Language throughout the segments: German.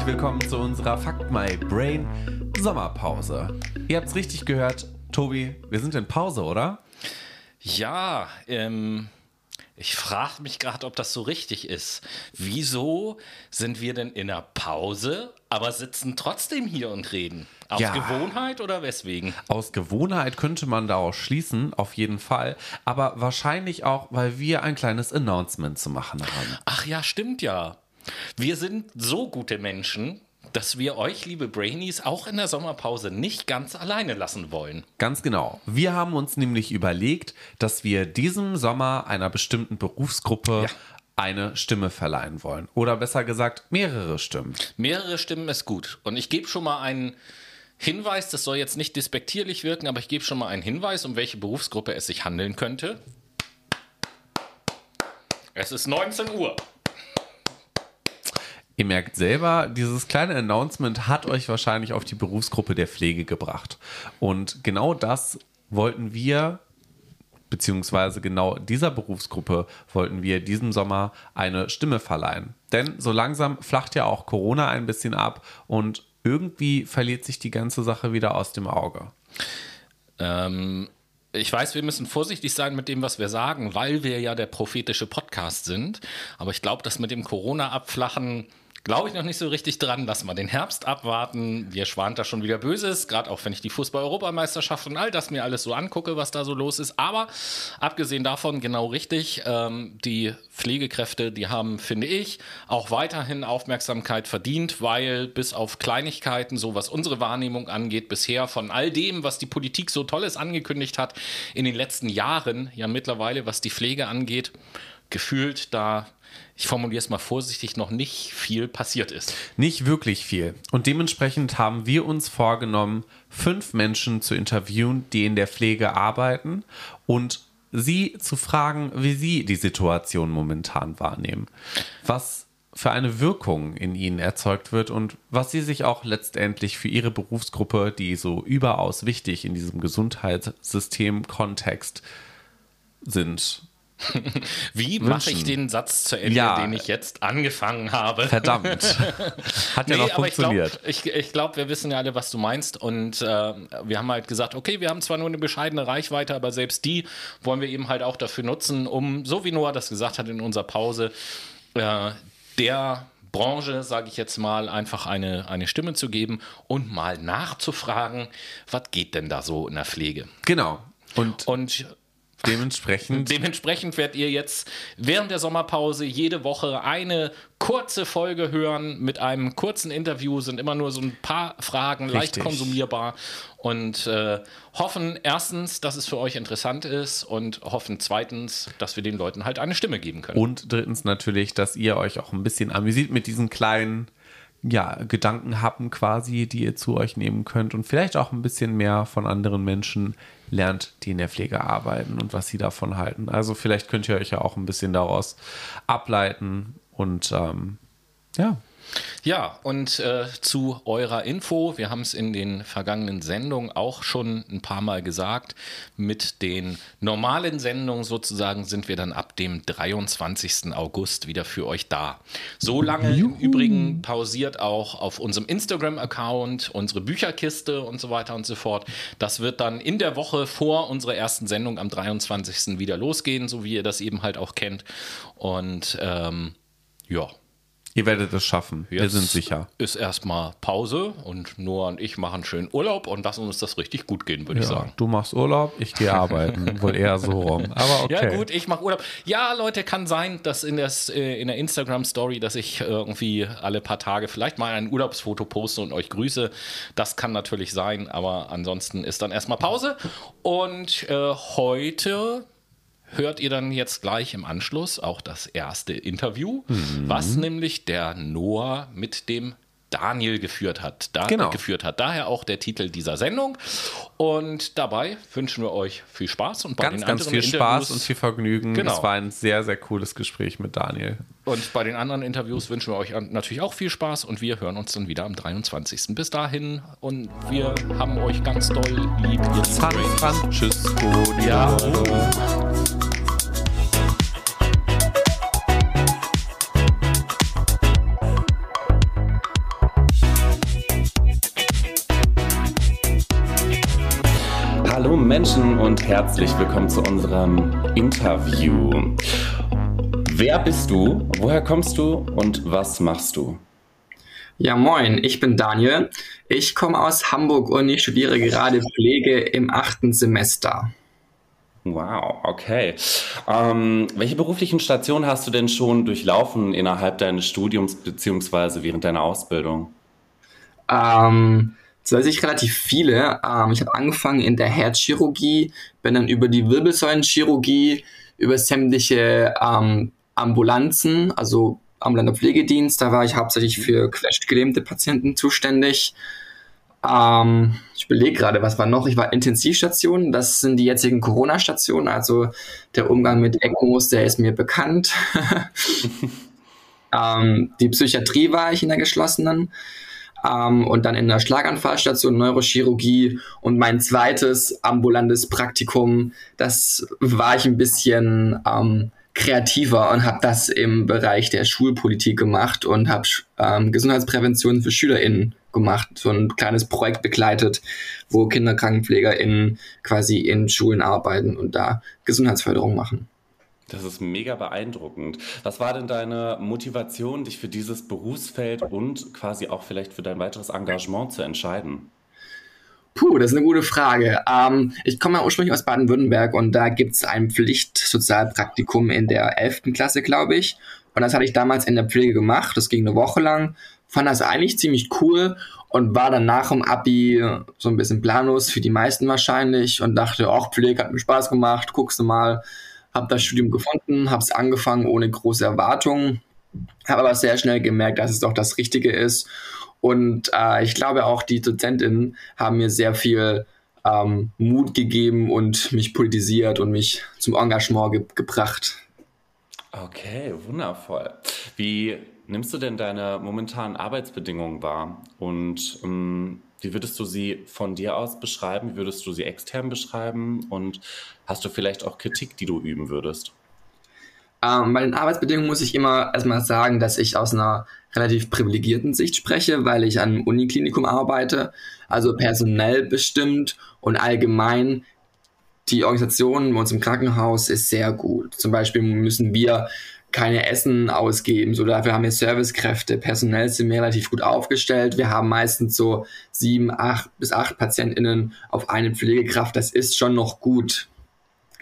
Herzlich willkommen zu unserer Fuck My Brain Sommerpause. Ihr habt's richtig gehört, Tobi, wir sind in Pause, oder? Ja, ähm, ich frage mich gerade, ob das so richtig ist. Wieso sind wir denn in der Pause, aber sitzen trotzdem hier und reden? Aus Ja. Gewohnheit oder weswegen? Aus Gewohnheit könnte man daraus schließen, auf jeden Fall. Aber wahrscheinlich auch, weil wir ein kleines Announcement zu machen haben. Ach ja, stimmt ja. Wir sind so gute Menschen, dass wir euch, liebe Brainies, auch in der Sommerpause nicht ganz alleine lassen wollen. Ganz genau. Wir haben uns nämlich überlegt, dass wir diesem Sommer einer bestimmten Berufsgruppe Ja. eine Stimme verleihen wollen. Oder besser gesagt, mehrere Stimmen. Mehrere Stimmen ist gut. Und ich gebe schon mal einen Hinweis, das soll jetzt nicht despektierlich wirken, aber ich gebe schon mal einen Hinweis, um welche Berufsgruppe es sich handeln könnte. Es ist 19 Uhr. Ihr merkt selber, dieses kleine Announcement hat euch wahrscheinlich auf die Berufsgruppe der Pflege gebracht. Und genau das wollten wir, beziehungsweise genau dieser Berufsgruppe wollten wir diesen Sommer eine Stimme verleihen. Denn so langsam flacht ja auch Corona ein bisschen ab und irgendwie verliert sich die ganze Sache wieder aus dem Auge. Ähm, ich weiß, wir müssen vorsichtig sein mit dem, was wir sagen, weil wir ja der prophetische Podcast sind. Aber ich glaube, dass mit dem Corona-Abflachen glaube ich noch nicht so richtig dran. Lass mal den Herbst abwarten. Wir schwant da schon wieder Böses, gerade auch wenn ich die Fußball-Europameisterschaft und all das mir alles so angucke, was da so los ist. Aber abgesehen davon, genau richtig, ähm, die Pflegekräfte, die haben, finde ich, auch weiterhin Aufmerksamkeit verdient, weil bis auf Kleinigkeiten, so was unsere Wahrnehmung angeht, bisher von all dem, was die Politik so Tolles angekündigt hat, in den letzten Jahren, ja mittlerweile, was die Pflege angeht, gefühlt da, ich formuliere es mal vorsichtig, noch nicht viel passiert ist. Nicht wirklich viel. Und dementsprechend haben wir uns vorgenommen, fünf Menschen zu interviewen, die in der Pflege arbeiten und sie zu fragen, wie sie die Situation momentan wahrnehmen. Was für eine Wirkung in ihnen erzeugt wird und was sie sich auch letztendlich für ihre Berufsgruppe, die so überaus wichtig in diesem Gesundheitssystem-Kontext sind, Wie mache ich den Satz zu Ende, Ja. den ich jetzt angefangen habe? Verdammt. Hat ja noch aber ich funktioniert. glaube, ich, ich glaub, wir wissen ja alle, was du meinst. Und äh, wir haben halt gesagt, okay, wir haben zwar nur eine bescheidene Reichweite, aber selbst die wollen wir eben halt auch dafür nutzen, um, so wie Noah das gesagt hat in unserer Pause, äh, der Branche, sage ich jetzt mal, einfach eine, eine Stimme zu geben und mal nachzufragen, was geht denn da so in der Pflege? genau. Und Und dementsprechend Dementsprechend werdet ihr jetzt während der Sommerpause jede Woche eine kurze Folge hören mit einem kurzen Interview. Sind immer nur so ein paar Fragen, leicht Richtig. konsumierbar und äh, hoffen erstens, dass es für euch interessant ist und hoffen zweitens, dass wir den Leuten halt eine Stimme geben können. Und drittens natürlich, dass ihr euch auch ein bisschen amüsiert mit diesen kleinen ja, Gedankenhappen quasi, die ihr zu euch nehmen könnt und vielleicht auch ein bisschen mehr von anderen Menschen lernt, die in der Pflege arbeiten und was sie davon halten. Also vielleicht könnt ihr euch ja auch ein bisschen daraus ableiten und ähm, ja, Ja, und äh, zu eurer Info, wir haben es in den vergangenen Sendungen auch schon ein paar Mal gesagt, mit den normalen Sendungen sozusagen sind wir dann ab dem 23. August wieder für euch da. So lange im Übrigen pausiert auch auf unserem Instagram-Account unsere Bücherkiste und so weiter und so fort. Das wird dann in der Woche vor unserer ersten Sendung am 23. wieder losgehen, so wie ihr das eben halt auch kennt. Und ähm, ja. Ihr werdet es schaffen. Wir Jetzt sind sicher. Ist erstmal Pause und Noah und ich machen schön Urlaub und lassen uns das richtig gut gehen, würde ich Ja, sagen. du machst Urlaub, ich gehe arbeiten. Wohl eher so rum. Aber okay. Ja, gut, ich mache Urlaub. Ja, Leute, kann sein, dass in, das, äh, in der Instagram-Story, dass ich irgendwie alle paar Tage vielleicht mal ein Urlaubsfoto poste und euch grüße. Das kann natürlich sein, aber ansonsten ist dann erstmal Pause. Und äh, heute hört ihr dann jetzt gleich im Anschluss auch das erste Interview, was nämlich der Noah mit dem Daniel geführt hat. Da, Genau. geführt hat. Daher auch der Titel dieser Sendung. Und dabei wünschen wir euch viel Spaß und bei Ganz, den ganz anderen viel Spaß Interviews- und viel Vergnügen. Genau. Es war ein sehr, sehr cooles Gespräch mit Daniel. Und bei den anderen Interviews wünschen wir euch natürlich auch viel Spaß und wir hören uns dann wieder am 23. Bis dahin und wir haben euch ganz doll lieb. San. Francisco. Ja. Menschen und herzlich willkommen zu unserem Interview. Wer bist du? Woher kommst du und was machst du? Ja, moin, ich bin Daniel. Ich komme aus Hamburg und ich studiere gerade Pflege im achten Semester. Wow, okay. Ähm, welche beruflichen Stationen hast du denn schon durchlaufen innerhalb deines Studiums bzw. während deiner Ausbildung? Ähm, ich relativ viele. Ähm, ich habe angefangen in der Herzchirurgie, bin dann über die Wirbelsäulenchirurgie, über sämtliche ähm, Ambulanzen, also ambulanter Pflegedienst, da war ich hauptsächlich für quetschtgelähmte Patienten zuständig. Ähm, ich überlege gerade, was war noch? Ich war Intensivstation, das sind die jetzigen Corona-Stationen, also der Umgang mit ECMOs, der ist mir bekannt. ähm, die Psychiatrie war ich in der geschlossenen ähm, und dann in der Schlaganfallstation Neurochirurgie und mein zweites ambulantes Praktikum, das war ich ein bisschen ähm, kreativer und habe das im Bereich der Schulpolitik gemacht und habe ähm, Gesundheitsprävention für SchülerInnen gemacht, so ein kleines Projekt begleitet, wo KinderkrankenpflegerInnen quasi in Schulen arbeiten und da Gesundheitsförderung machen. Das ist mega beeindruckend. Was war denn deine Motivation, dich für dieses Berufsfeld und quasi auch vielleicht für dein weiteres Engagement zu entscheiden? Puh, das ist eine gute Frage. Ähm, ich komme ja ursprünglich aus Baden-Württemberg und da gibt es ein Pflichtsozialpraktikum in der 11. Klasse, glaube ich. Und das hatte ich damals in der Pflege gemacht. Das ging eine Woche lang. Fand das eigentlich ziemlich cool und war dann nach dem Abi so ein bisschen planlos für die meisten wahrscheinlich und dachte, ach, Pflege hat mir Spaß gemacht, guckst du mal habe das Studium gefunden, habe es angefangen ohne große Erwartungen, habe aber sehr schnell gemerkt, dass es doch das Richtige ist. Und äh, ich glaube auch, die Dozentinnen haben mir sehr viel ähm, Mut gegeben und mich politisiert und mich zum Engagement ge gebracht. Okay, wundervoll. Wie nimmst du denn deine momentanen Arbeitsbedingungen wahr? Und ähm, wie würdest du sie von dir aus beschreiben? Wie würdest du sie extern beschreiben? Und hast du vielleicht auch Kritik, die du üben würdest? Ähm, bei den Arbeitsbedingungen muss ich immer erstmal sagen, dass ich aus einer relativ privilegierten Sicht spreche, weil ich an einem Uniklinikum arbeite, also personell bestimmt und allgemein die Organisation bei uns im Krankenhaus ist sehr gut. Zum Beispiel müssen wir keine Essen ausgeben. So dafür haben wir Servicekräfte. Personell sind wir relativ gut aufgestellt. Wir haben meistens so sieben, acht bis acht PatientInnen auf eine Pflegekraft. Das ist schon noch gut.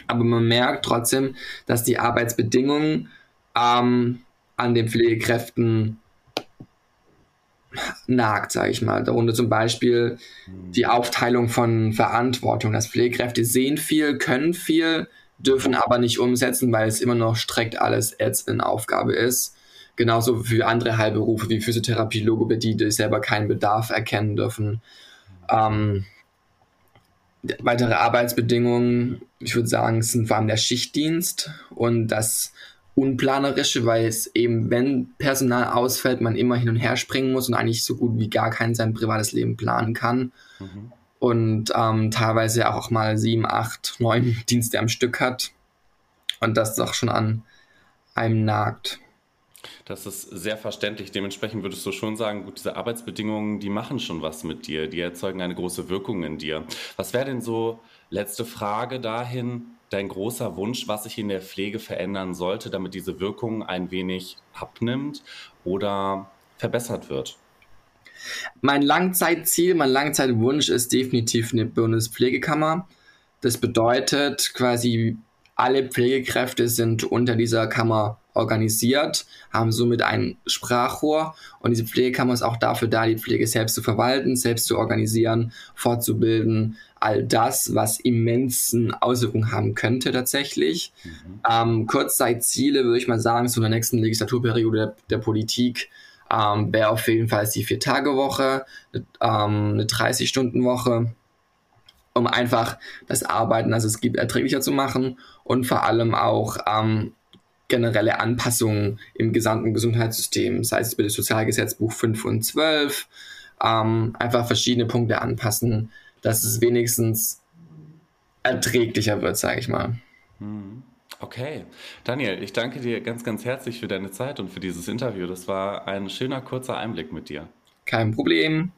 Aber man merkt trotzdem, dass die Arbeitsbedingungen ähm, an den Pflegekräften nagt, sage ich mal. Darunter zum Beispiel die Aufteilung von Verantwortung. Dass Pflegekräfte sehen viel, können viel, dürfen aber nicht umsetzen, weil es immer noch strikt alles Ärztin-Aufgabe ist. Genauso für andere Heilberufe wie Physiotherapie, Logopädie, die selber keinen Bedarf erkennen dürfen. Ähm, weitere Arbeitsbedingungen, ich würde sagen, sind vor allem der Schichtdienst und das Unplanerische, weil es eben, wenn Personal ausfällt, man immer hin und her springen muss und eigentlich so gut wie gar kein sein privates Leben planen kann. Mhm und ähm, teilweise auch mal sieben, acht, neun Dienste am Stück hat und das doch schon an einem nagt. Das ist sehr verständlich. Dementsprechend würdest du schon sagen, gut, diese Arbeitsbedingungen, die machen schon was mit dir, die erzeugen eine große Wirkung in dir. Was wäre denn so, letzte Frage dahin, dein großer Wunsch, was sich in der Pflege verändern sollte, damit diese Wirkung ein wenig abnimmt oder verbessert wird? Mein Langzeitziel, mein Langzeitwunsch ist definitiv eine Bundespflegekammer. Das bedeutet quasi, alle Pflegekräfte sind unter dieser Kammer organisiert, haben somit ein Sprachrohr und diese Pflegekammer ist auch dafür da, die Pflege selbst zu verwalten, selbst zu organisieren, fortzubilden, all das, was immensen Auswirkungen haben könnte tatsächlich. Mhm. Ähm, Kurzzeitziele würde ich mal sagen, zu der nächsten Legislaturperiode der, der Politik ähm, wäre auf jeden Fall die Vier-Tage-Woche, ähm, eine 30-Stunden-Woche, um einfach das Arbeiten, also es gibt, erträglicher zu machen und vor allem auch ähm, generelle Anpassungen im gesamten Gesundheitssystem, sei es bei dem Sozialgesetzbuch 5 und 12, ähm, einfach verschiedene Punkte anpassen, dass es wenigstens erträglicher wird, sage ich mal. Mhm. Okay, Daniel, ich danke dir ganz, ganz herzlich für deine Zeit und für dieses Interview. Das war ein schöner, kurzer Einblick mit dir. Kein Problem.